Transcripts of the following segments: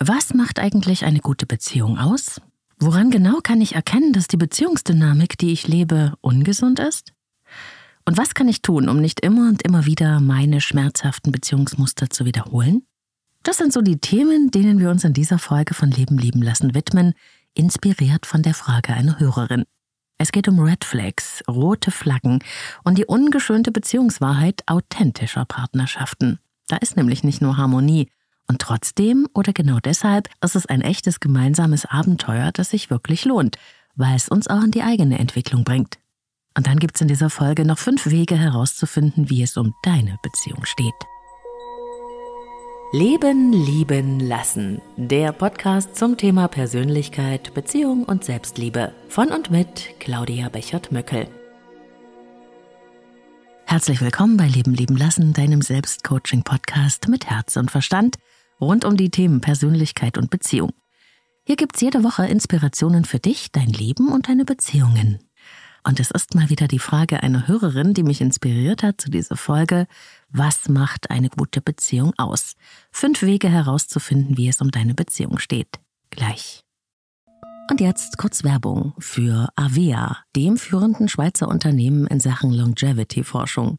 Was macht eigentlich eine gute Beziehung aus? Woran genau kann ich erkennen, dass die Beziehungsdynamik, die ich lebe, ungesund ist? Und was kann ich tun, um nicht immer und immer wieder meine schmerzhaften Beziehungsmuster zu wiederholen? Das sind so die Themen, denen wir uns in dieser Folge von Leben lieben lassen widmen, inspiriert von der Frage einer Hörerin. Es geht um Red Flags, rote Flaggen und die ungeschönte Beziehungswahrheit authentischer Partnerschaften. Da ist nämlich nicht nur Harmonie, und trotzdem oder genau deshalb ist es ein echtes gemeinsames Abenteuer, das sich wirklich lohnt, weil es uns auch in die eigene Entwicklung bringt. Und dann gibt es in dieser Folge noch fünf Wege herauszufinden, wie es um deine Beziehung steht. Leben, lieben, lassen. Der Podcast zum Thema Persönlichkeit, Beziehung und Selbstliebe. Von und mit Claudia Bechert-Möckel. Herzlich willkommen bei Leben, lieben, lassen, deinem Selbstcoaching-Podcast mit Herz und Verstand rund um die Themen Persönlichkeit und Beziehung. Hier gibt's jede Woche Inspirationen für dich, dein Leben und deine Beziehungen. Und es ist mal wieder die Frage einer Hörerin, die mich inspiriert hat zu dieser Folge. Was macht eine gute Beziehung aus? Fünf Wege herauszufinden, wie es um deine Beziehung steht. Gleich. Und jetzt kurz Werbung für Avea, dem führenden Schweizer Unternehmen in Sachen Longevity-Forschung.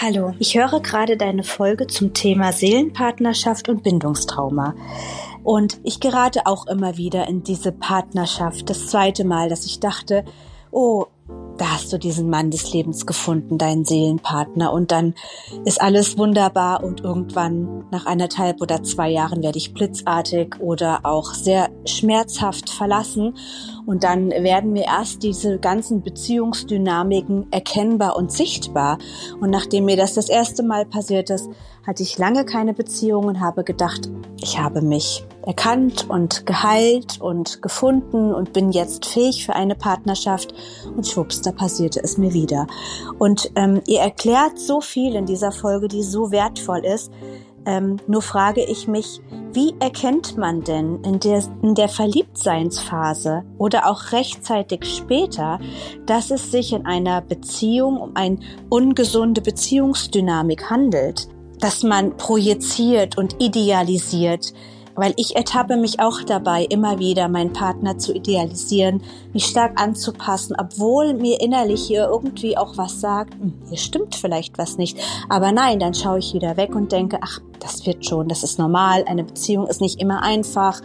Hallo, ich höre gerade deine Folge zum Thema Seelenpartnerschaft und Bindungstrauma. Und ich gerate auch immer wieder in diese Partnerschaft. Das zweite Mal, dass ich dachte, oh, da hast du diesen Mann des Lebens gefunden, deinen Seelenpartner. Und dann ist alles wunderbar und irgendwann nach eineinhalb oder zwei Jahren werde ich blitzartig oder auch sehr schmerzhaft verlassen. Und dann werden mir erst diese ganzen Beziehungsdynamiken erkennbar und sichtbar. Und nachdem mir das das erste Mal passiert ist, hatte ich lange keine Beziehung und habe gedacht, ich habe mich erkannt und geheilt und gefunden und bin jetzt fähig für eine Partnerschaft und schwupps, da passierte es mir wieder. Und ähm, ihr erklärt so viel in dieser Folge, die so wertvoll ist. Ähm, nur frage ich mich, wie erkennt man denn in der, in der Verliebtseinsphase oder auch rechtzeitig später, dass es sich in einer Beziehung um eine ungesunde Beziehungsdynamik handelt? dass man projiziert und idealisiert, weil ich ertappe mich auch dabei, immer wieder meinen Partner zu idealisieren, mich stark anzupassen, obwohl mir innerlich hier irgendwie auch was sagt, hm, hier stimmt vielleicht was nicht. Aber nein, dann schaue ich wieder weg und denke, ach, das wird schon, das ist normal, eine Beziehung ist nicht immer einfach.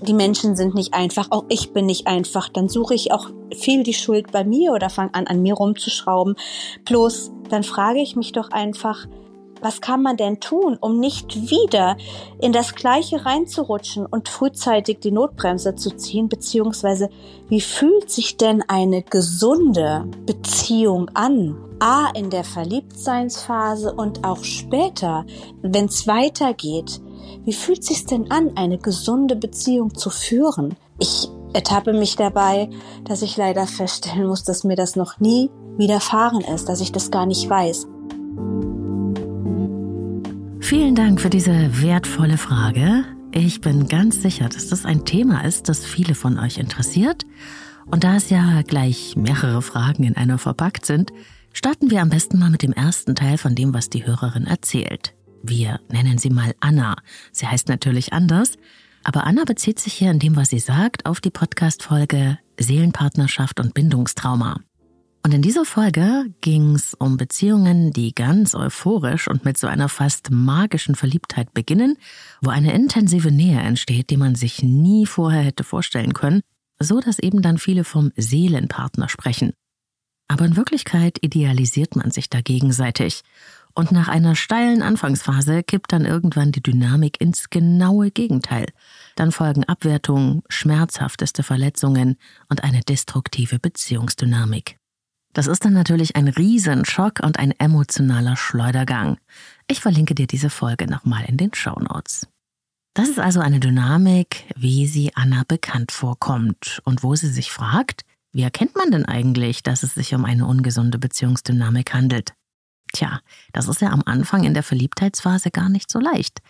Die Menschen sind nicht einfach, auch ich bin nicht einfach. Dann suche ich auch viel die Schuld bei mir oder fange an, an mir rumzuschrauben. Bloß, dann frage ich mich doch einfach, was kann man denn tun, um nicht wieder in das Gleiche reinzurutschen und frühzeitig die Notbremse zu ziehen, beziehungsweise wie fühlt sich denn eine gesunde Beziehung an? A, in der Verliebtseinsphase und auch später, wenn es weitergeht. Wie fühlt sich denn an, eine gesunde Beziehung zu führen? Ich ertappe mich dabei, dass ich leider feststellen muss, dass mir das noch nie widerfahren ist, dass ich das gar nicht weiß. Vielen Dank für diese wertvolle Frage. Ich bin ganz sicher, dass das ein Thema ist, das viele von euch interessiert Und da es ja gleich mehrere Fragen in einer verpackt sind, starten wir am besten mal mit dem ersten Teil von dem, was die Hörerin erzählt. Wir nennen sie mal Anna. Sie heißt natürlich anders, aber Anna bezieht sich hier in dem, was sie sagt, auf die Podcast-Folge Seelenpartnerschaft und Bindungstrauma. Und in dieser Folge ging es um Beziehungen, die ganz euphorisch und mit so einer fast magischen Verliebtheit beginnen, wo eine intensive Nähe entsteht, die man sich nie vorher hätte vorstellen können, so dass eben dann viele vom Seelenpartner sprechen. Aber in Wirklichkeit idealisiert man sich da gegenseitig. Und nach einer steilen Anfangsphase kippt dann irgendwann die Dynamik ins genaue Gegenteil. Dann folgen Abwertungen, schmerzhafteste Verletzungen und eine destruktive Beziehungsdynamik. Das ist dann natürlich ein Riesenschock und ein emotionaler Schleudergang. Ich verlinke dir diese Folge nochmal in den Show Notes. Das ist also eine Dynamik, wie sie Anna bekannt vorkommt und wo sie sich fragt, wie erkennt man denn eigentlich, dass es sich um eine ungesunde Beziehungsdynamik handelt? Tja, das ist ja am Anfang in der Verliebtheitsphase gar nicht so leicht.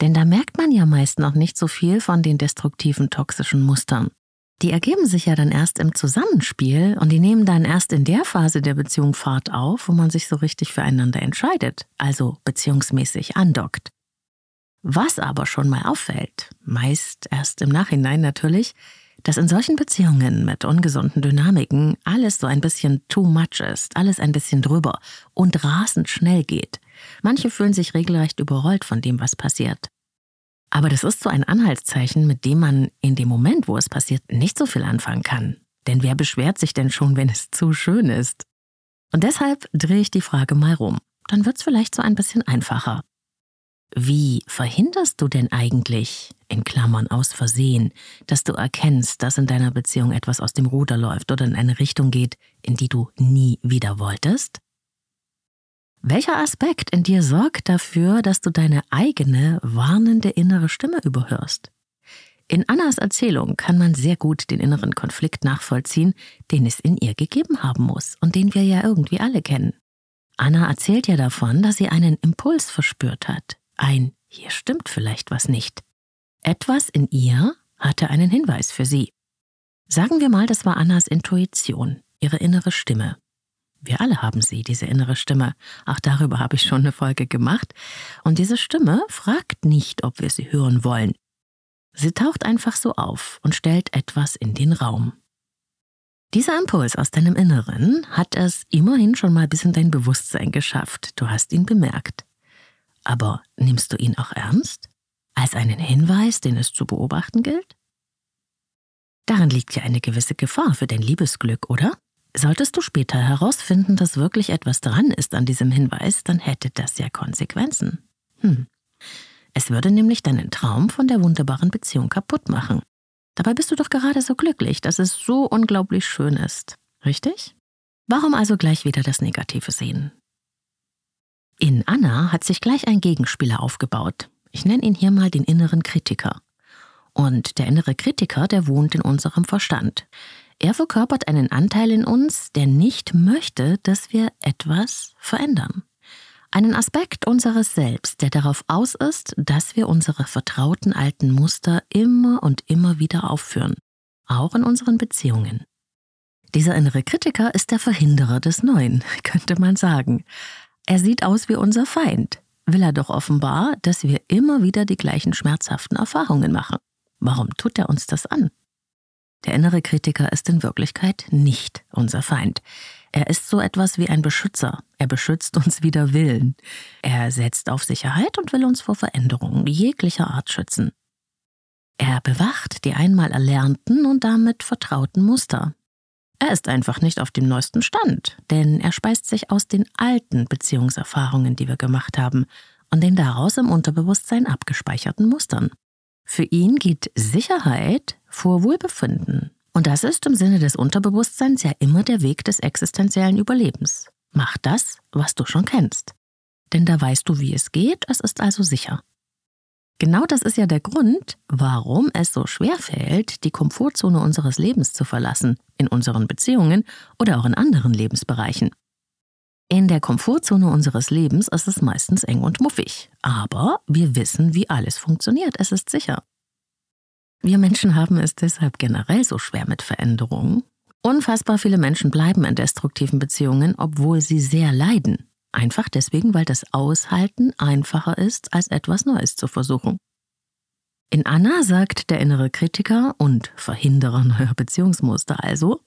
Denn da merkt man ja meist noch nicht so viel von den destruktiven toxischen Mustern. Die ergeben sich ja dann erst im Zusammenspiel und die nehmen dann erst in der Phase der Beziehung Fahrt auf, wo man sich so richtig füreinander entscheidet, also beziehungsmäßig andockt. Was aber schon mal auffällt, meist erst im Nachhinein natürlich, dass in solchen Beziehungen mit ungesunden Dynamiken alles so ein bisschen too much ist, alles ein bisschen drüber und rasend schnell geht. Manche fühlen sich regelrecht überrollt von dem, was passiert. Aber das ist so ein Anhaltszeichen, mit dem man in dem Moment, wo es passiert, nicht so viel anfangen kann. Denn wer beschwert sich denn schon, wenn es zu schön ist? Und deshalb drehe ich die Frage mal rum. Dann wird es vielleicht so ein bisschen einfacher. Wie verhinderst du denn eigentlich, in Klammern aus Versehen, dass du erkennst, dass in deiner Beziehung etwas aus dem Ruder läuft oder in eine Richtung geht, in die du nie wieder wolltest? Welcher Aspekt in dir sorgt dafür, dass du deine eigene warnende innere Stimme überhörst? In Annas Erzählung kann man sehr gut den inneren Konflikt nachvollziehen, den es in ihr gegeben haben muss und den wir ja irgendwie alle kennen. Anna erzählt ja davon, dass sie einen Impuls verspürt hat. Ein hier stimmt vielleicht was nicht. Etwas in ihr hatte einen Hinweis für sie. Sagen wir mal, das war Annas Intuition, ihre innere Stimme. Wir alle haben sie, diese innere Stimme. Auch darüber habe ich schon eine Folge gemacht. Und diese Stimme fragt nicht, ob wir sie hören wollen. Sie taucht einfach so auf und stellt etwas in den Raum. Dieser Impuls aus deinem Inneren hat es immerhin schon mal bis in dein Bewusstsein geschafft. Du hast ihn bemerkt. Aber nimmst du ihn auch ernst? Als einen Hinweis, den es zu beobachten gilt? Darin liegt ja eine gewisse Gefahr für dein Liebesglück, oder? Solltest du später herausfinden, dass wirklich etwas dran ist an diesem Hinweis, dann hätte das ja Konsequenzen. Hm. Es würde nämlich deinen Traum von der wunderbaren Beziehung kaputt machen. Dabei bist du doch gerade so glücklich, dass es so unglaublich schön ist. Richtig? Warum also gleich wieder das Negative sehen? In Anna hat sich gleich ein Gegenspieler aufgebaut. Ich nenne ihn hier mal den inneren Kritiker. Und der innere Kritiker, der wohnt in unserem Verstand. Er verkörpert einen Anteil in uns, der nicht möchte, dass wir etwas verändern. Einen Aspekt unseres Selbst, der darauf aus ist, dass wir unsere vertrauten alten Muster immer und immer wieder aufführen, auch in unseren Beziehungen. Dieser innere Kritiker ist der Verhinderer des Neuen, könnte man sagen. Er sieht aus wie unser Feind, will er doch offenbar, dass wir immer wieder die gleichen schmerzhaften Erfahrungen machen. Warum tut er uns das an? Der innere Kritiker ist in Wirklichkeit nicht unser Feind. Er ist so etwas wie ein Beschützer. Er beschützt uns wider Willen. Er setzt auf Sicherheit und will uns vor Veränderungen jeglicher Art schützen. Er bewacht die einmal erlernten und damit vertrauten Muster. Er ist einfach nicht auf dem neuesten Stand, denn er speist sich aus den alten Beziehungserfahrungen, die wir gemacht haben, und den daraus im Unterbewusstsein abgespeicherten Mustern. Für ihn geht Sicherheit vor Wohlbefinden. Und das ist im Sinne des Unterbewusstseins ja immer der Weg des existenziellen Überlebens. Mach das, was du schon kennst. Denn da weißt du, wie es geht, es ist also sicher. Genau das ist ja der Grund, warum es so schwer fällt, die Komfortzone unseres Lebens zu verlassen, in unseren Beziehungen oder auch in anderen Lebensbereichen. In der Komfortzone unseres Lebens ist es meistens eng und muffig, aber wir wissen, wie alles funktioniert, es ist sicher. Wir Menschen haben es deshalb generell so schwer mit Veränderungen, Unfassbar viele Menschen bleiben in destruktiven Beziehungen, obwohl sie sehr leiden. Einfach deswegen, weil das Aushalten einfacher ist, als etwas Neues zu versuchen. In Anna sagt der innere Kritiker und Verhinderer neuer Beziehungsmuster also,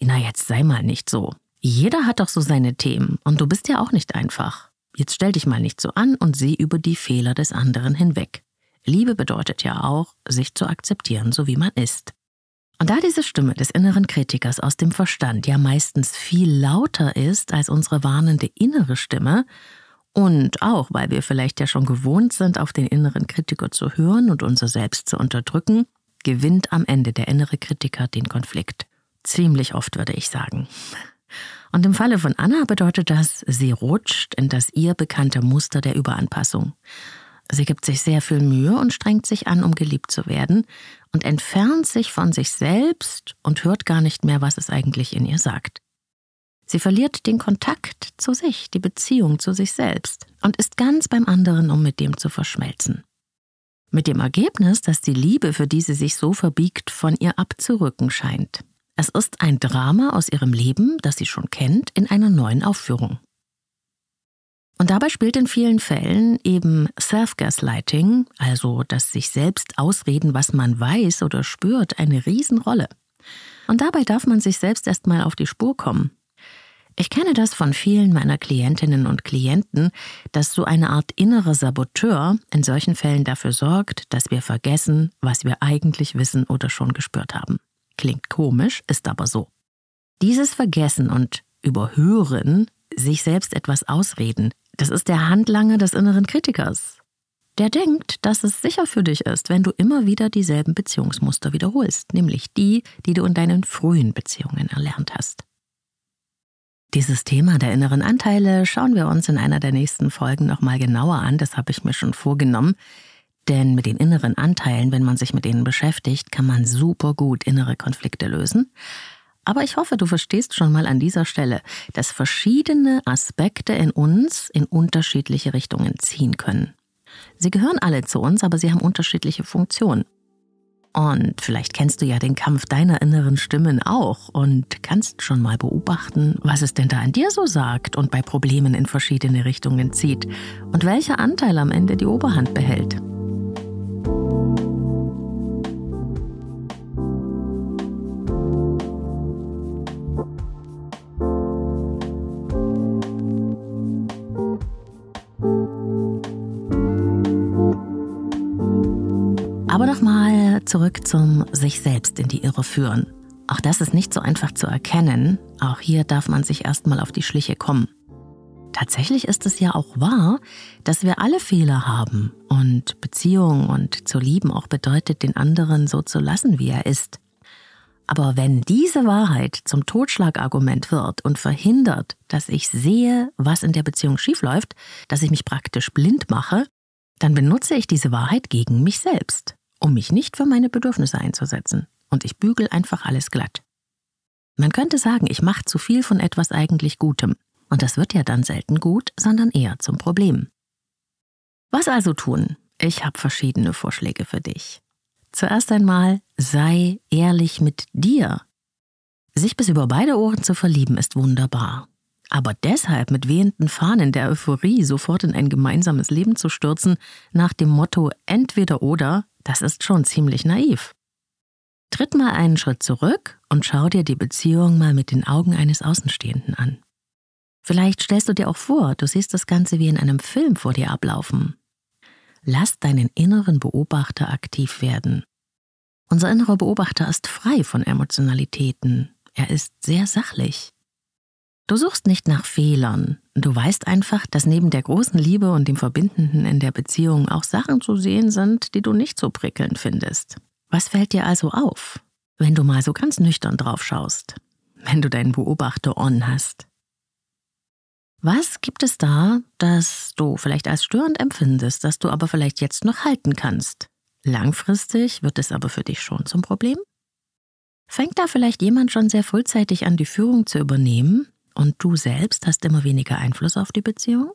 na jetzt sei mal nicht so. Jeder hat doch so seine Themen und du bist ja auch nicht einfach. Jetzt stell dich mal nicht so an und sieh über die Fehler des anderen hinweg. Liebe bedeutet ja auch, sich zu akzeptieren, so wie man ist. Und da diese Stimme des inneren Kritikers aus dem Verstand ja meistens viel lauter ist als unsere warnende innere Stimme, und auch weil wir vielleicht ja schon gewohnt sind, auf den inneren Kritiker zu hören und unser Selbst zu unterdrücken, gewinnt am Ende der innere Kritiker den Konflikt. Ziemlich oft würde ich sagen. Und im Falle von Anna bedeutet das, sie rutscht in das ihr bekannte Muster der Überanpassung. Sie gibt sich sehr viel Mühe und strengt sich an, um geliebt zu werden, und entfernt sich von sich selbst und hört gar nicht mehr, was es eigentlich in ihr sagt. Sie verliert den Kontakt zu sich, die Beziehung zu sich selbst und ist ganz beim anderen, um mit dem zu verschmelzen. Mit dem Ergebnis, dass die Liebe, für die sie sich so verbiegt, von ihr abzurücken scheint. Es ist ein Drama aus ihrem Leben, das sie schon kennt, in einer neuen Aufführung. Und dabei spielt in vielen Fällen eben Self-Gaslighting, also das sich selbst ausreden, was man weiß oder spürt, eine Riesenrolle. Und dabei darf man sich selbst erstmal auf die Spur kommen. Ich kenne das von vielen meiner Klientinnen und Klienten, dass so eine Art innerer Saboteur in solchen Fällen dafür sorgt, dass wir vergessen, was wir eigentlich wissen oder schon gespürt haben. Klingt komisch, ist aber so. Dieses Vergessen und Überhören, sich selbst etwas ausreden, das ist der Handlanger des inneren Kritikers. Der denkt, dass es sicher für dich ist, wenn du immer wieder dieselben Beziehungsmuster wiederholst, nämlich die, die du in deinen frühen Beziehungen erlernt hast. Dieses Thema der inneren Anteile schauen wir uns in einer der nächsten Folgen nochmal genauer an, das habe ich mir schon vorgenommen. Denn mit den inneren Anteilen, wenn man sich mit ihnen beschäftigt, kann man super gut innere Konflikte lösen. Aber ich hoffe, du verstehst schon mal an dieser Stelle, dass verschiedene Aspekte in uns in unterschiedliche Richtungen ziehen können. Sie gehören alle zu uns, aber sie haben unterschiedliche Funktionen. Und vielleicht kennst du ja den Kampf deiner inneren Stimmen auch und kannst schon mal beobachten, was es denn da an dir so sagt und bei Problemen in verschiedene Richtungen zieht und welcher Anteil am Ende die Oberhand behält. Zurück zum sich selbst in die Irre führen. Auch das ist nicht so einfach zu erkennen. Auch hier darf man sich erstmal auf die Schliche kommen. Tatsächlich ist es ja auch wahr, dass wir alle Fehler haben und Beziehung und zu lieben auch bedeutet, den anderen so zu lassen, wie er ist. Aber wenn diese Wahrheit zum Totschlagargument wird und verhindert, dass ich sehe, was in der Beziehung schiefläuft, dass ich mich praktisch blind mache, dann benutze ich diese Wahrheit gegen mich selbst um mich nicht für meine Bedürfnisse einzusetzen. Und ich bügel einfach alles glatt. Man könnte sagen, ich mache zu viel von etwas eigentlich Gutem. Und das wird ja dann selten gut, sondern eher zum Problem. Was also tun? Ich habe verschiedene Vorschläge für dich. Zuerst einmal, sei ehrlich mit dir. Sich bis über beide Ohren zu verlieben ist wunderbar. Aber deshalb mit wehenden Fahnen der Euphorie sofort in ein gemeinsames Leben zu stürzen, nach dem Motto entweder oder, das ist schon ziemlich naiv. Tritt mal einen Schritt zurück und schau dir die Beziehung mal mit den Augen eines Außenstehenden an. Vielleicht stellst du dir auch vor, du siehst das Ganze wie in einem Film vor dir ablaufen. Lass deinen inneren Beobachter aktiv werden. Unser innerer Beobachter ist frei von Emotionalitäten. Er ist sehr sachlich. Du suchst nicht nach Fehlern. Du weißt einfach, dass neben der großen Liebe und dem Verbindenden in der Beziehung auch Sachen zu sehen sind, die du nicht so prickelnd findest. Was fällt dir also auf, wenn du mal so ganz nüchtern drauf schaust, wenn du deinen Beobachter on hast? Was gibt es da, das du vielleicht als störend empfindest, das du aber vielleicht jetzt noch halten kannst? Langfristig wird es aber für dich schon zum Problem? Fängt da vielleicht jemand schon sehr frühzeitig an, die Führung zu übernehmen und du selbst hast immer weniger Einfluss auf die Beziehung?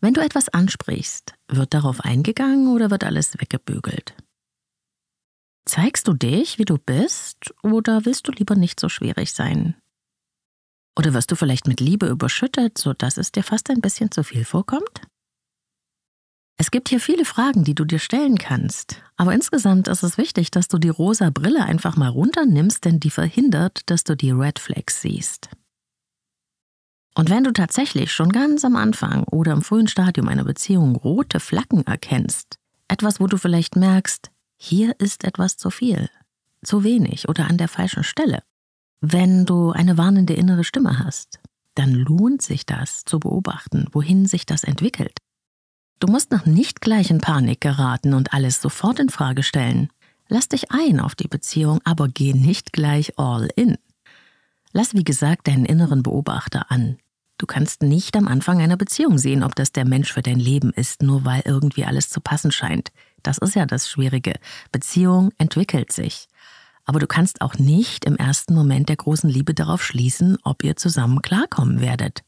Wenn du etwas ansprichst, wird darauf eingegangen oder wird alles weggebügelt? Zeigst du dich, wie du bist, oder willst du lieber nicht so schwierig sein? Oder wirst du vielleicht mit Liebe überschüttet, sodass es dir fast ein bisschen zu viel vorkommt? Es gibt hier viele Fragen, die du dir stellen kannst, aber insgesamt ist es wichtig, dass du die rosa Brille einfach mal runternimmst, denn die verhindert, dass du die Red Flags siehst. Und wenn du tatsächlich schon ganz am Anfang oder im frühen Stadium einer Beziehung rote Flaggen erkennst, etwas, wo du vielleicht merkst, hier ist etwas zu viel, zu wenig oder an der falschen Stelle, wenn du eine warnende innere Stimme hast, dann lohnt sich das zu beobachten, wohin sich das entwickelt. Du musst noch nicht gleich in Panik geraten und alles sofort in Frage stellen. Lass dich ein auf die Beziehung, aber geh nicht gleich all in. Lass wie gesagt deinen inneren Beobachter an. Du kannst nicht am Anfang einer Beziehung sehen, ob das der Mensch für dein Leben ist, nur weil irgendwie alles zu passen scheint. Das ist ja das Schwierige. Beziehung entwickelt sich. Aber du kannst auch nicht im ersten Moment der großen Liebe darauf schließen, ob ihr zusammen klarkommen werdet.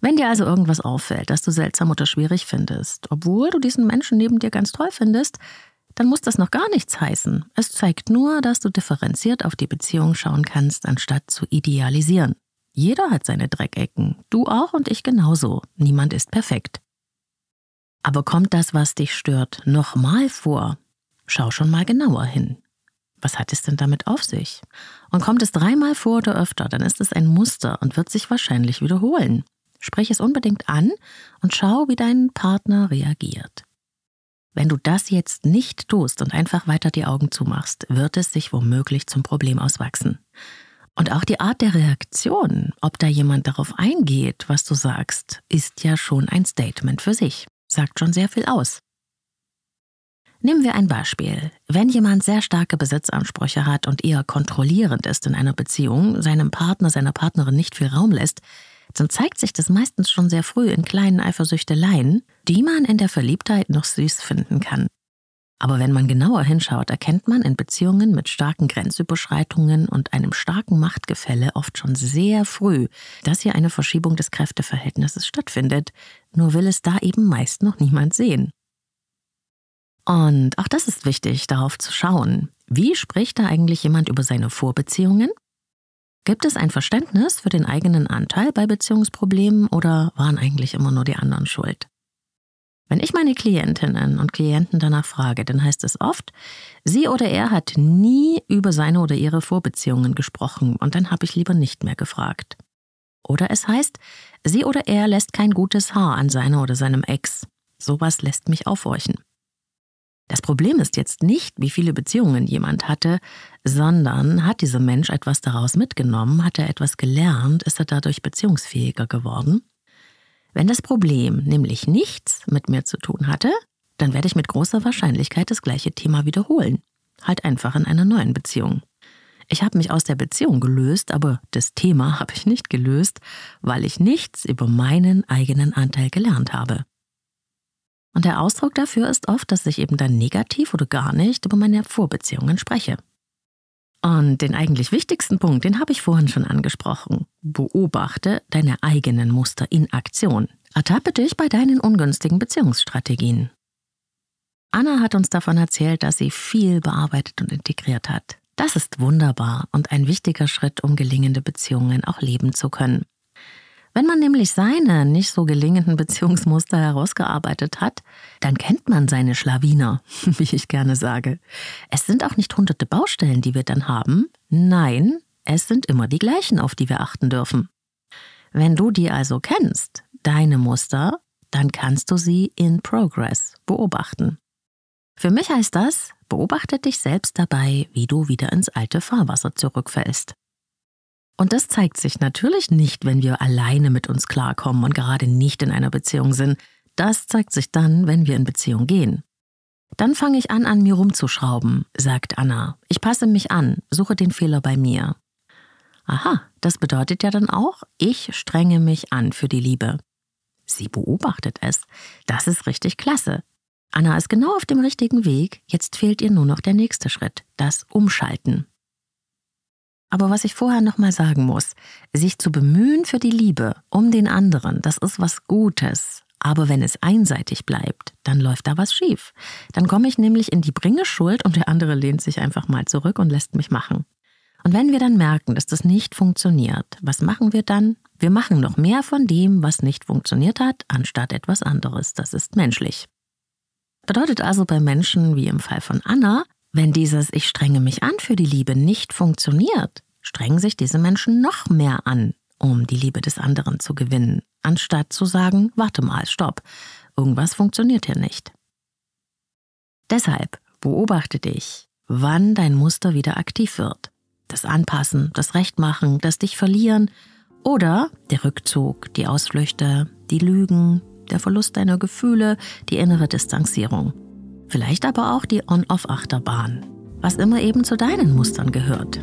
Wenn dir also irgendwas auffällt, das du seltsam oder schwierig findest, obwohl du diesen Menschen neben dir ganz toll findest, dann muss das noch gar nichts heißen. Es zeigt nur, dass du differenziert auf die Beziehung schauen kannst, anstatt zu idealisieren. Jeder hat seine Dreckecken, du auch und ich genauso. Niemand ist perfekt. Aber kommt das, was dich stört, nochmal vor? Schau schon mal genauer hin. Was hat es denn damit auf sich? Und kommt es dreimal vor oder öfter, dann ist es ein Muster und wird sich wahrscheinlich wiederholen. Sprich es unbedingt an und schau, wie dein Partner reagiert. Wenn du das jetzt nicht tust und einfach weiter die Augen zumachst, wird es sich womöglich zum Problem auswachsen. Und auch die Art der Reaktion, ob da jemand darauf eingeht, was du sagst, ist ja schon ein Statement für sich, sagt schon sehr viel aus. Nehmen wir ein Beispiel. Wenn jemand sehr starke Besitzansprüche hat und eher kontrollierend ist in einer Beziehung, seinem Partner, seiner Partnerin nicht viel Raum lässt, dann zeigt sich das meistens schon sehr früh in kleinen Eifersüchteleien, die man in der Verliebtheit noch süß finden kann. Aber wenn man genauer hinschaut, erkennt man in Beziehungen mit starken Grenzüberschreitungen und einem starken Machtgefälle oft schon sehr früh, dass hier eine Verschiebung des Kräfteverhältnisses stattfindet, nur will es da eben meist noch niemand sehen. Und auch das ist wichtig, darauf zu schauen. Wie spricht da eigentlich jemand über seine Vorbeziehungen? Gibt es ein Verständnis für den eigenen Anteil bei Beziehungsproblemen oder waren eigentlich immer nur die anderen schuld? Wenn ich meine Klientinnen und Klienten danach frage, dann heißt es oft, sie oder er hat nie über seine oder ihre Vorbeziehungen gesprochen und dann habe ich lieber nicht mehr gefragt. Oder es heißt, sie oder er lässt kein gutes Haar an seiner oder seinem Ex. Sowas lässt mich aufhorchen. Das Problem ist jetzt nicht, wie viele Beziehungen jemand hatte, sondern hat dieser Mensch etwas daraus mitgenommen, hat er etwas gelernt, ist er dadurch beziehungsfähiger geworden? Wenn das Problem nämlich nichts mit mir zu tun hatte, dann werde ich mit großer Wahrscheinlichkeit das gleiche Thema wiederholen. Halt einfach in einer neuen Beziehung. Ich habe mich aus der Beziehung gelöst, aber das Thema habe ich nicht gelöst, weil ich nichts über meinen eigenen Anteil gelernt habe. Und der Ausdruck dafür ist oft, dass ich eben dann negativ oder gar nicht über meine Vorbeziehungen spreche. Und den eigentlich wichtigsten Punkt, den habe ich vorhin schon angesprochen. Beobachte deine eigenen Muster in Aktion. Ertappe dich bei deinen ungünstigen Beziehungsstrategien. Anna hat uns davon erzählt, dass sie viel bearbeitet und integriert hat. Das ist wunderbar und ein wichtiger Schritt, um gelingende Beziehungen auch leben zu können. Wenn man nämlich seine nicht so gelingenden Beziehungsmuster herausgearbeitet hat, dann kennt man seine Schlawiner, wie ich gerne sage. Es sind auch nicht hunderte Baustellen, die wir dann haben. Nein, es sind immer die gleichen, auf die wir achten dürfen. Wenn du die also kennst, deine Muster, dann kannst du sie in Progress beobachten. Für mich heißt das, beobachte dich selbst dabei, wie du wieder ins alte Fahrwasser zurückfällst. Und das zeigt sich natürlich nicht, wenn wir alleine mit uns klarkommen und gerade nicht in einer Beziehung sind. Das zeigt sich dann, wenn wir in Beziehung gehen. Dann fange ich an, an mir rumzuschrauben, sagt Anna. Ich passe mich an, suche den Fehler bei mir. Aha, das bedeutet ja dann auch, ich strenge mich an für die Liebe. Sie beobachtet es. Das ist richtig klasse. Anna ist genau auf dem richtigen Weg, jetzt fehlt ihr nur noch der nächste Schritt, das Umschalten. Aber was ich vorher nochmal sagen muss, sich zu bemühen für die Liebe, um den anderen, das ist was Gutes. Aber wenn es einseitig bleibt, dann läuft da was schief. Dann komme ich nämlich in die Bringeschuld und der andere lehnt sich einfach mal zurück und lässt mich machen. Und wenn wir dann merken, dass das nicht funktioniert, was machen wir dann? Wir machen noch mehr von dem, was nicht funktioniert hat, anstatt etwas anderes. Das ist menschlich. Bedeutet also bei Menschen wie im Fall von Anna, wenn dieses Ich strenge mich an für die Liebe nicht funktioniert, strengen sich diese Menschen noch mehr an, um die Liebe des anderen zu gewinnen, anstatt zu sagen, warte mal, stopp, irgendwas funktioniert hier nicht. Deshalb beobachte dich, wann dein Muster wieder aktiv wird. Das Anpassen, das Rechtmachen, das Dich verlieren oder der Rückzug, die Ausflüchte, die Lügen, der Verlust deiner Gefühle, die innere Distanzierung. Vielleicht aber auch die On-Off-Achterbahn, was immer eben zu deinen Mustern gehört.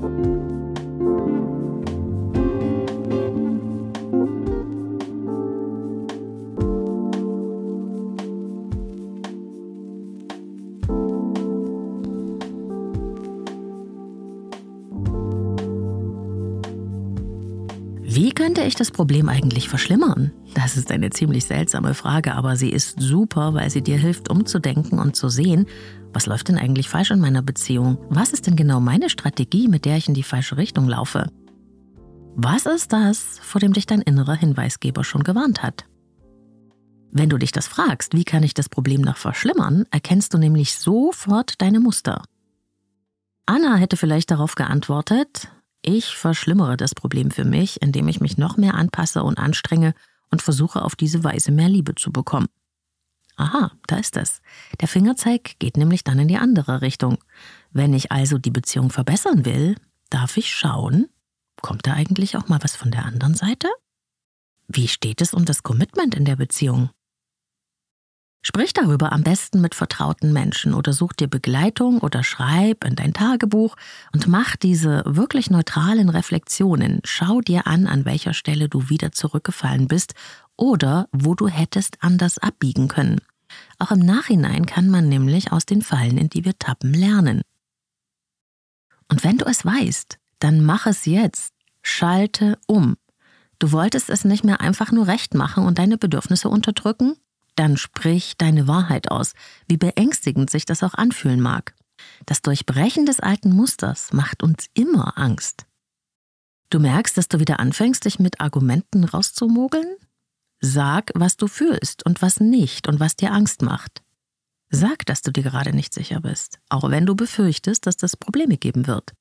Ich das Problem eigentlich verschlimmern? Das ist eine ziemlich seltsame Frage, aber sie ist super, weil sie dir hilft, umzudenken und zu sehen, was läuft denn eigentlich falsch in meiner Beziehung? Was ist denn genau meine Strategie, mit der ich in die falsche Richtung laufe? Was ist das, vor dem dich dein innerer Hinweisgeber schon gewarnt hat? Wenn du dich das fragst, wie kann ich das Problem noch verschlimmern, erkennst du nämlich sofort deine Muster. Anna hätte vielleicht darauf geantwortet, ich verschlimmere das Problem für mich, indem ich mich noch mehr anpasse und anstrenge und versuche auf diese Weise mehr Liebe zu bekommen. Aha, da ist es. Der Fingerzeig geht nämlich dann in die andere Richtung. Wenn ich also die Beziehung verbessern will, darf ich schauen, kommt da eigentlich auch mal was von der anderen Seite? Wie steht es um das Commitment in der Beziehung? Sprich darüber am besten mit vertrauten Menschen oder such dir Begleitung oder schreib in dein Tagebuch und mach diese wirklich neutralen Reflexionen. Schau dir an, an welcher Stelle du wieder zurückgefallen bist oder wo du hättest anders abbiegen können. Auch im Nachhinein kann man nämlich aus den Fallen, in die wir tappen, lernen. Und wenn du es weißt, dann mach es jetzt. Schalte um. Du wolltest es nicht mehr einfach nur recht machen und deine Bedürfnisse unterdrücken? Dann sprich deine Wahrheit aus, wie beängstigend sich das auch anfühlen mag. Das Durchbrechen des alten Musters macht uns immer Angst. Du merkst, dass du wieder anfängst, dich mit Argumenten rauszumogeln? Sag, was du fühlst und was nicht und was dir Angst macht. Sag, dass du dir gerade nicht sicher bist, auch wenn du befürchtest, dass das Probleme geben wird.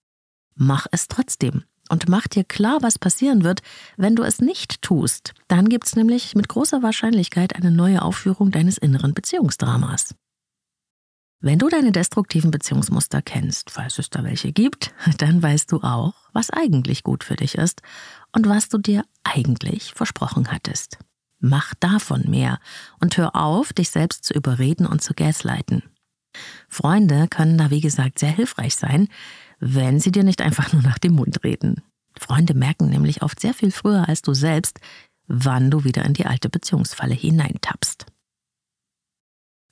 Mach es trotzdem und mach dir klar, was passieren wird, wenn du es nicht tust. Dann gibt es nämlich mit großer Wahrscheinlichkeit eine neue Aufführung deines inneren Beziehungsdramas. Wenn du deine destruktiven Beziehungsmuster kennst, falls es da welche gibt, dann weißt du auch, was eigentlich gut für dich ist und was du dir eigentlich versprochen hattest. Mach davon mehr und hör auf, dich selbst zu überreden und zu gaslighten. Freunde können da wie gesagt sehr hilfreich sein, wenn sie dir nicht einfach nur nach dem Mund reden. Freunde merken nämlich oft sehr viel früher als du selbst, wann du wieder in die alte Beziehungsfalle hineintappst.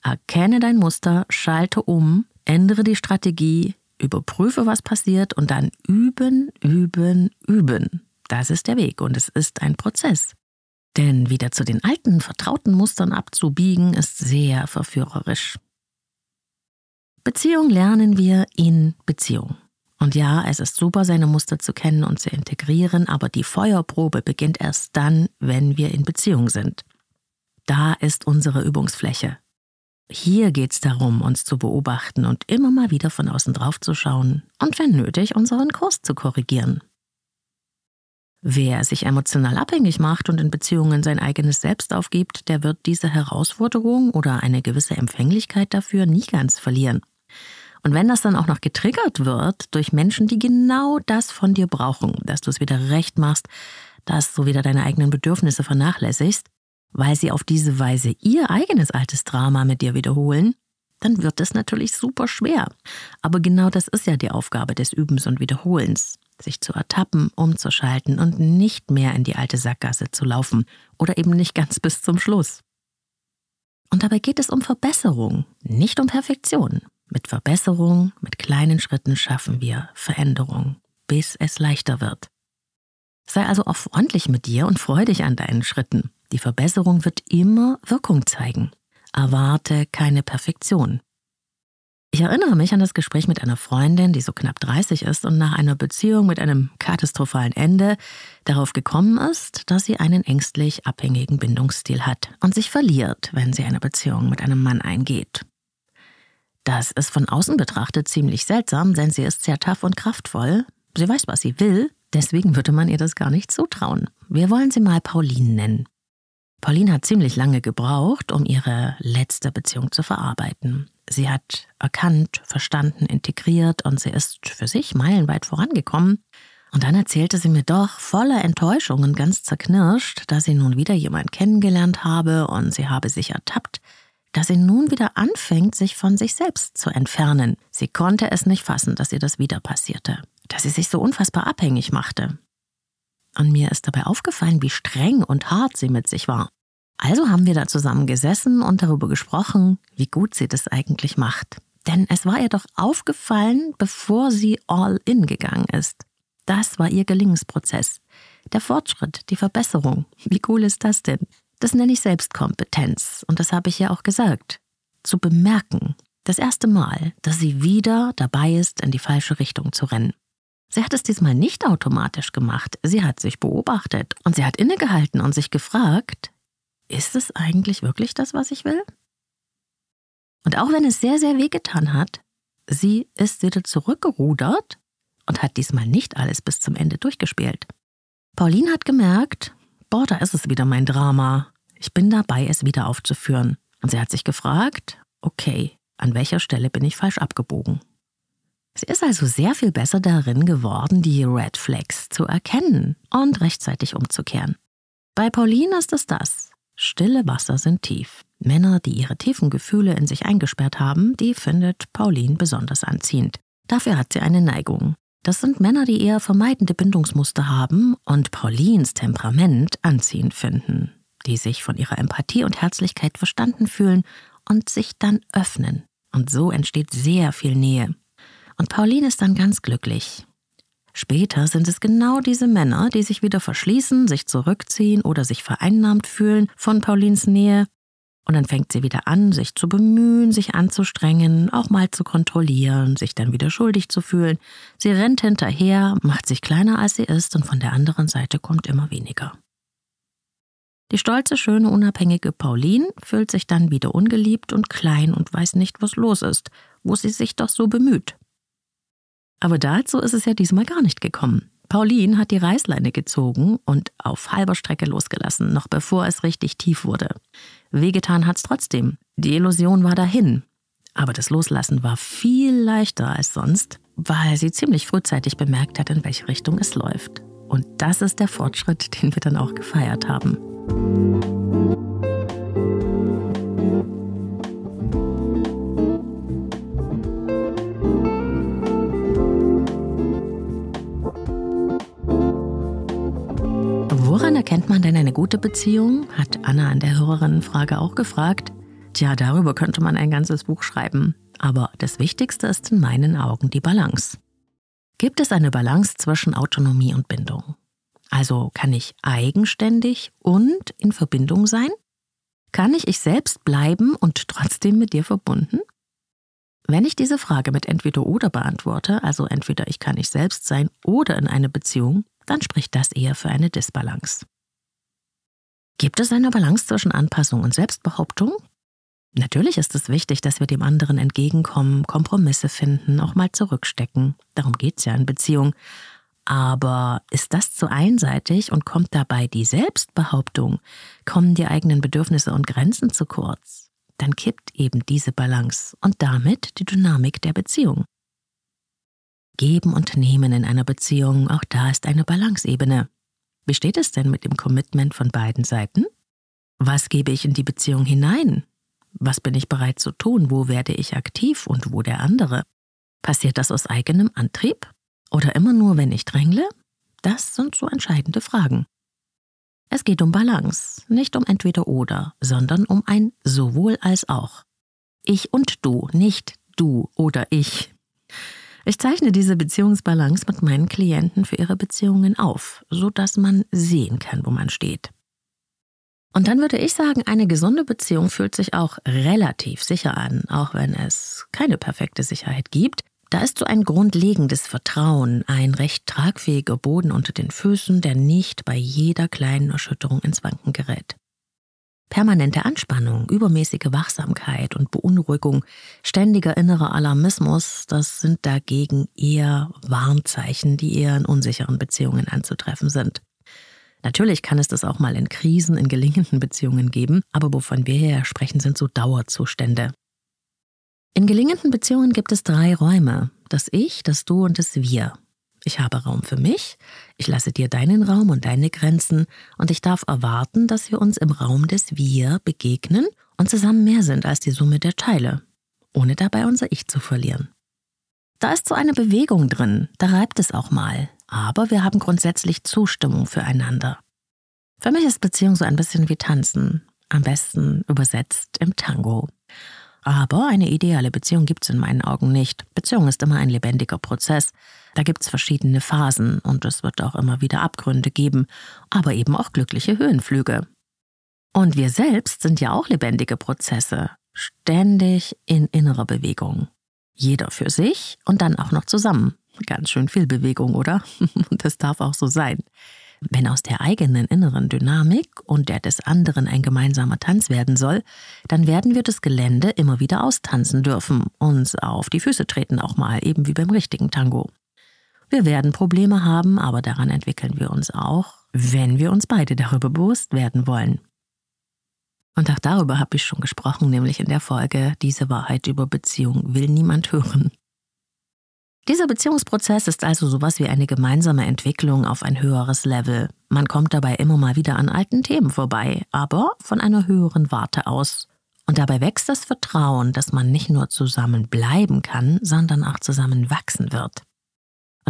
Erkenne dein Muster, schalte um, ändere die Strategie, überprüfe, was passiert und dann üben, üben, üben. Das ist der Weg und es ist ein Prozess. Denn wieder zu den alten, vertrauten Mustern abzubiegen, ist sehr verführerisch. Beziehung lernen wir in Beziehung. Und ja, es ist super, seine Muster zu kennen und zu integrieren, aber die Feuerprobe beginnt erst dann, wenn wir in Beziehung sind. Da ist unsere Übungsfläche. Hier geht es darum, uns zu beobachten und immer mal wieder von außen drauf zu schauen und wenn nötig, unseren Kurs zu korrigieren. Wer sich emotional abhängig macht und in Beziehungen sein eigenes Selbst aufgibt, der wird diese Herausforderung oder eine gewisse Empfänglichkeit dafür nie ganz verlieren. Und wenn das dann auch noch getriggert wird durch Menschen, die genau das von dir brauchen, dass du es wieder recht machst, dass du wieder deine eigenen Bedürfnisse vernachlässigst, weil sie auf diese Weise ihr eigenes altes Drama mit dir wiederholen, dann wird es natürlich super schwer. Aber genau das ist ja die Aufgabe des Übens und Wiederholens, sich zu ertappen, umzuschalten und nicht mehr in die alte Sackgasse zu laufen oder eben nicht ganz bis zum Schluss. Und dabei geht es um Verbesserung, nicht um Perfektion. Mit Verbesserung, mit kleinen Schritten schaffen wir Veränderung, bis es leichter wird. Sei also auch freundlich mit dir und freu dich an deinen Schritten. Die Verbesserung wird immer Wirkung zeigen. Erwarte keine Perfektion. Ich erinnere mich an das Gespräch mit einer Freundin, die so knapp 30 ist und nach einer Beziehung mit einem katastrophalen Ende darauf gekommen ist, dass sie einen ängstlich abhängigen Bindungsstil hat und sich verliert, wenn sie eine Beziehung mit einem Mann eingeht. Das ist von außen betrachtet ziemlich seltsam, denn sie ist sehr tough und kraftvoll. Sie weiß, was sie will, deswegen würde man ihr das gar nicht zutrauen. Wir wollen sie mal Pauline nennen. Pauline hat ziemlich lange gebraucht, um ihre letzte Beziehung zu verarbeiten. Sie hat erkannt, verstanden, integriert und sie ist für sich meilenweit vorangekommen. Und dann erzählte sie mir doch voller Enttäuschung und ganz zerknirscht, dass sie nun wieder jemand kennengelernt habe und sie habe sich ertappt, dass sie nun wieder anfängt, sich von sich selbst zu entfernen. Sie konnte es nicht fassen, dass ihr das wieder passierte, dass sie sich so unfassbar abhängig machte. Und mir ist dabei aufgefallen, wie streng und hart sie mit sich war. Also haben wir da zusammen gesessen und darüber gesprochen, wie gut sie das eigentlich macht. Denn es war ihr doch aufgefallen, bevor sie all in gegangen ist. Das war ihr Gelingensprozess. Der Fortschritt, die Verbesserung. Wie cool ist das denn? Das nenne ich Selbstkompetenz. Und das habe ich ja auch gesagt. Zu bemerken. Das erste Mal, dass sie wieder dabei ist, in die falsche Richtung zu rennen. Sie hat es diesmal nicht automatisch gemacht. Sie hat sich beobachtet und sie hat innegehalten und sich gefragt, ist es eigentlich wirklich das, was ich will? Und auch wenn es sehr, sehr wehgetan hat, sie ist wieder zurückgerudert und hat diesmal nicht alles bis zum Ende durchgespielt. Pauline hat gemerkt, boah, da ist es wieder mein Drama. Ich bin dabei, es wieder aufzuführen. Und sie hat sich gefragt, okay, an welcher Stelle bin ich falsch abgebogen? Sie ist also sehr viel besser darin geworden, die Red Flags zu erkennen und rechtzeitig umzukehren. Bei Pauline ist es das. Stille Wasser sind tief. Männer, die ihre tiefen Gefühle in sich eingesperrt haben, die findet Pauline besonders anziehend. Dafür hat sie eine Neigung. Das sind Männer, die eher vermeidende Bindungsmuster haben und Paulines Temperament anziehend finden, die sich von ihrer Empathie und Herzlichkeit verstanden fühlen und sich dann öffnen. Und so entsteht sehr viel Nähe. Und Pauline ist dann ganz glücklich. Später sind es genau diese Männer, die sich wieder verschließen, sich zurückziehen oder sich vereinnahmt fühlen von Paulins Nähe. Und dann fängt sie wieder an, sich zu bemühen, sich anzustrengen, auch mal zu kontrollieren, sich dann wieder schuldig zu fühlen. Sie rennt hinterher, macht sich kleiner als sie ist und von der anderen Seite kommt immer weniger. Die stolze, schöne, unabhängige Pauline fühlt sich dann wieder ungeliebt und klein und weiß nicht, was los ist, wo sie sich doch so bemüht. Aber dazu ist es ja diesmal gar nicht gekommen. Pauline hat die Reißleine gezogen und auf halber Strecke losgelassen, noch bevor es richtig tief wurde. Wehgetan hat's trotzdem. Die Illusion war dahin. Aber das Loslassen war viel leichter als sonst, weil sie ziemlich frühzeitig bemerkt hat, in welche Richtung es läuft. Und das ist der Fortschritt, den wir dann auch gefeiert haben. Gute Beziehung? Hat Anna an der Hörerinnenfrage auch gefragt. Tja, darüber könnte man ein ganzes Buch schreiben. Aber das Wichtigste ist in meinen Augen die Balance. Gibt es eine Balance zwischen Autonomie und Bindung? Also kann ich eigenständig und in Verbindung sein? Kann ich ich selbst bleiben und trotzdem mit dir verbunden? Wenn ich diese Frage mit entweder oder beantworte, also entweder ich kann ich selbst sein oder in eine Beziehung, dann spricht das eher für eine Disbalance. Gibt es eine Balance zwischen Anpassung und Selbstbehauptung? Natürlich ist es wichtig, dass wir dem anderen entgegenkommen, Kompromisse finden, auch mal zurückstecken. Darum geht es ja in Beziehung. Aber ist das zu einseitig und kommt dabei die Selbstbehauptung, kommen die eigenen Bedürfnisse und Grenzen zu kurz? Dann kippt eben diese Balance und damit die Dynamik der Beziehung. Geben und Nehmen in einer Beziehung, auch da ist eine Balanceebene. Wie steht es denn mit dem Commitment von beiden Seiten? Was gebe ich in die Beziehung hinein? Was bin ich bereit zu tun? Wo werde ich aktiv und wo der andere? Passiert das aus eigenem Antrieb? Oder immer nur, wenn ich drängle? Das sind so entscheidende Fragen. Es geht um Balance, nicht um entweder oder, sondern um ein sowohl als auch. Ich und du, nicht du oder ich. Ich zeichne diese Beziehungsbalance mit meinen Klienten für ihre Beziehungen auf, so dass man sehen kann, wo man steht. Und dann würde ich sagen, eine gesunde Beziehung fühlt sich auch relativ sicher an, auch wenn es keine perfekte Sicherheit gibt. Da ist so ein grundlegendes Vertrauen, ein recht tragfähiger Boden unter den Füßen, der nicht bei jeder kleinen Erschütterung ins Wanken gerät. Permanente Anspannung, übermäßige Wachsamkeit und Beunruhigung, ständiger innerer Alarmismus, das sind dagegen eher Warnzeichen, die eher in unsicheren Beziehungen anzutreffen sind. Natürlich kann es das auch mal in Krisen, in gelingenden Beziehungen geben, aber wovon wir hier sprechen, sind so Dauerzustände. In gelingenden Beziehungen gibt es drei Räume, das Ich, das Du und das Wir. Ich habe Raum für mich, ich lasse dir deinen Raum und deine Grenzen und ich darf erwarten, dass wir uns im Raum des Wir begegnen und zusammen mehr sind als die Summe der Teile, ohne dabei unser Ich zu verlieren. Da ist so eine Bewegung drin, da reibt es auch mal, aber wir haben grundsätzlich Zustimmung füreinander. Für mich ist Beziehung so ein bisschen wie Tanzen, am besten übersetzt im Tango. Aber eine ideale Beziehung gibt es in meinen Augen nicht. Beziehung ist immer ein lebendiger Prozess. Da gibt es verschiedene Phasen und es wird auch immer wieder Abgründe geben, aber eben auch glückliche Höhenflüge. Und wir selbst sind ja auch lebendige Prozesse, ständig in innerer Bewegung. Jeder für sich und dann auch noch zusammen. Ganz schön viel Bewegung, oder? Und das darf auch so sein. Wenn aus der eigenen inneren Dynamik und der des anderen ein gemeinsamer Tanz werden soll, dann werden wir das Gelände immer wieder austanzen dürfen, uns auf die Füße treten auch mal, eben wie beim richtigen Tango. Wir werden Probleme haben, aber daran entwickeln wir uns auch, wenn wir uns beide darüber bewusst werden wollen. Und auch darüber habe ich schon gesprochen, nämlich in der Folge Diese Wahrheit über Beziehung will niemand hören. Dieser Beziehungsprozess ist also sowas wie eine gemeinsame Entwicklung auf ein höheres Level. Man kommt dabei immer mal wieder an alten Themen vorbei, aber von einer höheren Warte aus. Und dabei wächst das Vertrauen, dass man nicht nur zusammen bleiben kann, sondern auch zusammen wachsen wird.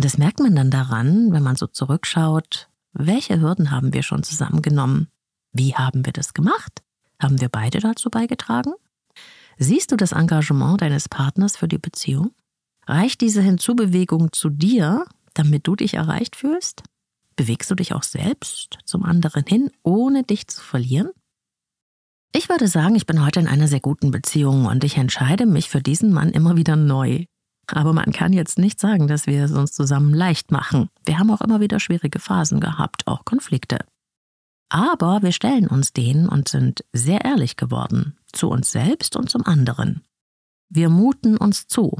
Und das merkt man dann daran, wenn man so zurückschaut, welche Hürden haben wir schon zusammengenommen? Wie haben wir das gemacht? Haben wir beide dazu beigetragen? Siehst du das Engagement deines Partners für die Beziehung? Reicht diese Hinzubewegung zu dir, damit du dich erreicht fühlst? Bewegst du dich auch selbst zum anderen hin, ohne dich zu verlieren? Ich würde sagen, ich bin heute in einer sehr guten Beziehung und ich entscheide mich für diesen Mann immer wieder neu. Aber man kann jetzt nicht sagen, dass wir es uns zusammen leicht machen. Wir haben auch immer wieder schwierige Phasen gehabt, auch Konflikte. Aber wir stellen uns denen und sind sehr ehrlich geworden, zu uns selbst und zum anderen. Wir muten uns zu,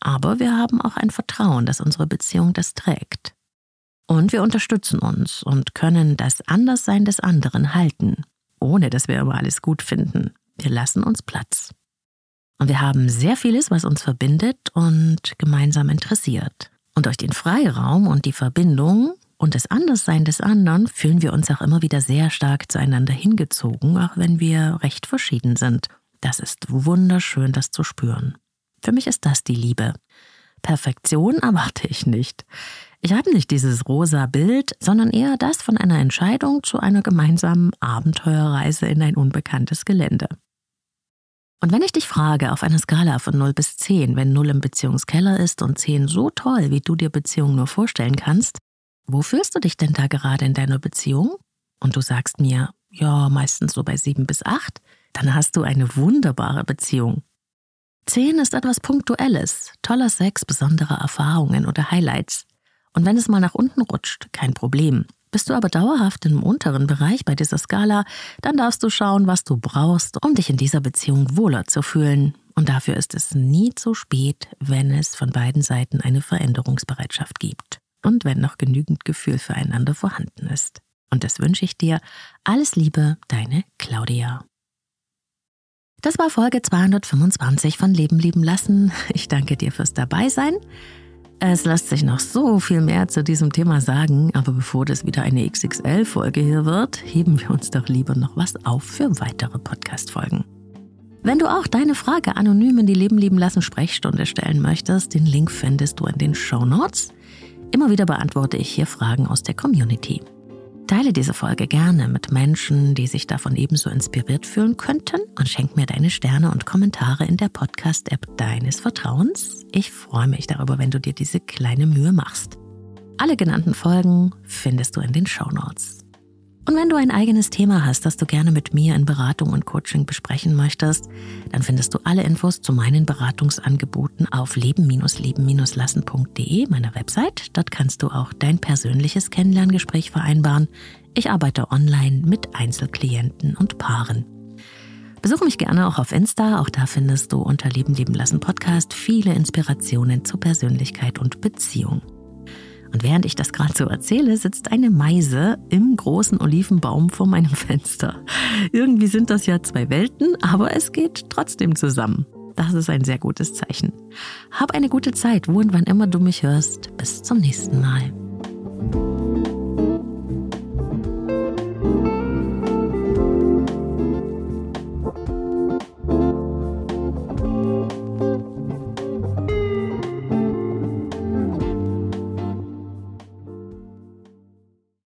aber wir haben auch ein Vertrauen, dass unsere Beziehung das trägt. Und wir unterstützen uns und können das Anderssein des anderen halten, ohne dass wir immer alles gut finden. Wir lassen uns Platz. Und wir haben sehr vieles, was uns verbindet und gemeinsam interessiert. Und durch den Freiraum und die Verbindung und das Anderssein des anderen fühlen wir uns auch immer wieder sehr stark zueinander hingezogen, auch wenn wir recht verschieden sind. Das ist wunderschön, das zu spüren. Für mich ist das die Liebe. Perfektion erwarte ich nicht. Ich habe nicht dieses rosa Bild, sondern eher das von einer Entscheidung zu einer gemeinsamen Abenteuerreise in ein unbekanntes Gelände. Und wenn ich dich frage, auf einer Skala von 0 bis 10, wenn 0 im Beziehungskeller ist und 10 so toll, wie du dir Beziehung nur vorstellen kannst, wo fühlst du dich denn da gerade in deiner Beziehung? Und du sagst mir, ja, meistens so bei 7 bis 8, dann hast du eine wunderbare Beziehung. Zehn ist etwas Punktuelles, toller Sex, besondere Erfahrungen oder Highlights. Und wenn es mal nach unten rutscht, kein Problem. Bist du aber dauerhaft im unteren Bereich bei dieser Skala, dann darfst du schauen, was du brauchst, um dich in dieser Beziehung wohler zu fühlen. Und dafür ist es nie zu spät, wenn es von beiden Seiten eine Veränderungsbereitschaft gibt und wenn noch genügend Gefühl füreinander vorhanden ist. Und das wünsche ich dir. Alles Liebe, deine Claudia. Das war Folge 225 von Leben lieben lassen. Ich danke dir fürs Dabeisein. Es lässt sich noch so viel mehr zu diesem Thema sagen, aber bevor das wieder eine XXL-Folge hier wird, heben wir uns doch lieber noch was auf für weitere Podcast-Folgen. Wenn du auch deine Frage anonym in die Leben lieben lassen Sprechstunde stellen möchtest, den Link findest du in den Show Notes. Immer wieder beantworte ich hier Fragen aus der Community. Teile diese Folge gerne mit Menschen, die sich davon ebenso inspiriert fühlen könnten und schenk mir deine Sterne und Kommentare in der Podcast-App deines Vertrauens. Ich freue mich darüber, wenn du dir diese kleine Mühe machst. Alle genannten Folgen findest du in den Show Notes. Und wenn du ein eigenes Thema hast, das du gerne mit mir in Beratung und Coaching besprechen möchtest, dann findest du alle Infos zu meinen Beratungsangeboten auf leben-leben-lassen.de, meiner Website. Dort kannst du auch dein persönliches Kennenlerngespräch vereinbaren. Ich arbeite online mit Einzelklienten und Paaren. Besuch mich gerne auch auf Insta, auch da findest du unter Leben leben lassen Podcast viele Inspirationen zur Persönlichkeit und Beziehung. Und während ich das gerade so erzähle, sitzt eine Meise im großen Olivenbaum vor meinem Fenster. Irgendwie sind das ja zwei Welten, aber es geht trotzdem zusammen. Das ist ein sehr gutes Zeichen. Hab eine gute Zeit, wo und wann immer du mich hörst. Bis zum nächsten Mal.